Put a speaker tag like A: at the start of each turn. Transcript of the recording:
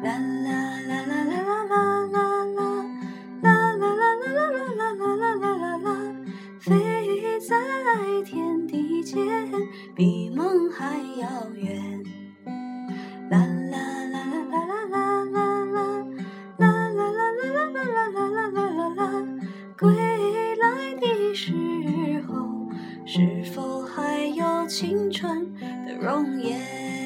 A: 啦啦啦啦啦啦啦啦啦，啦啦啦啦啦啦啦啦啦啦啦啦，飞在天地间，比梦还遥远。啦啦啦啦啦啦啦啦啦，啦啦啦啦啦啦啦啦啦啦啦啦，归来的时候，是否还有青春的容颜？